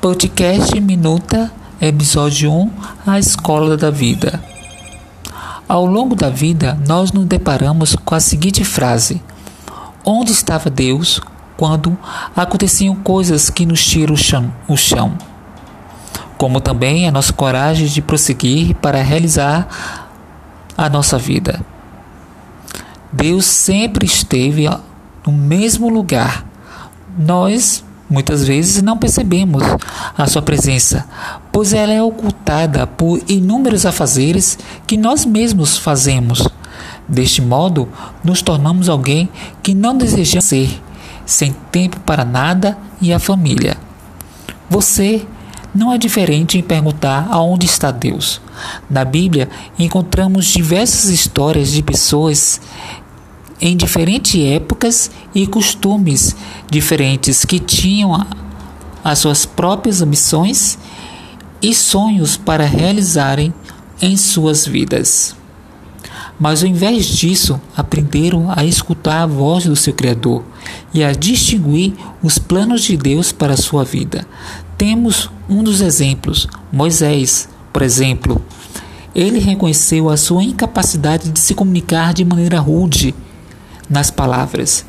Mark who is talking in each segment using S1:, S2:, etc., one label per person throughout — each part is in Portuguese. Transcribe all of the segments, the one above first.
S1: Podcast Minuta, episódio 1 A Escola da Vida. Ao longo da vida, nós nos deparamos com a seguinte frase: Onde estava Deus quando aconteciam coisas que nos tiram o chão? O chão? Como também a nossa coragem de prosseguir para realizar a nossa vida. Deus sempre esteve no mesmo lugar. Nós Muitas vezes não percebemos a sua presença, pois ela é ocultada por inúmeros afazeres que nós mesmos fazemos. Deste modo, nos tornamos alguém que não desejamos ser, sem tempo para nada e a família. Você não é diferente em perguntar aonde está Deus. Na Bíblia, encontramos diversas histórias de pessoas em diferentes épocas e costumes diferentes que tinham as suas próprias ambições e sonhos para realizarem em suas vidas. Mas ao invés disso, aprenderam a escutar a voz do seu Criador e a distinguir os planos de Deus para a sua vida. Temos um dos exemplos, Moisés, por exemplo. Ele reconheceu a sua incapacidade de se comunicar de maneira rude nas palavras,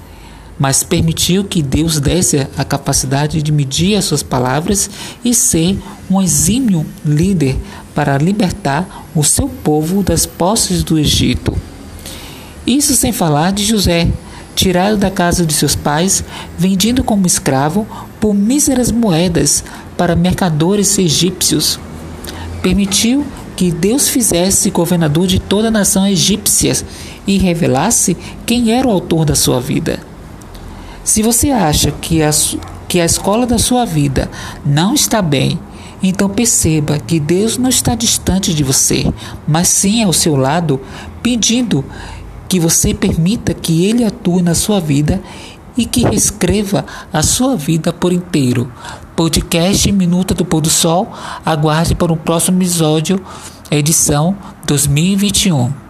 S1: mas permitiu que Deus desse a capacidade de medir as suas palavras e ser um exímio líder para libertar o seu povo das posses do Egito. Isso sem falar de José, tirado da casa de seus pais, vendido como escravo por míseras moedas para mercadores egípcios. Permitiu que Deus fizesse governador de toda a nação egípcia e revelasse quem era o autor da sua vida. Se você acha que a, que a escola da sua vida não está bem, então perceba que Deus não está distante de você, mas sim ao seu lado, pedindo que você permita que Ele atue na sua vida e que reescreva a sua vida por inteiro. Podcast Minuta do Pôr do Sol. Aguarde para o próximo episódio, edição 2021.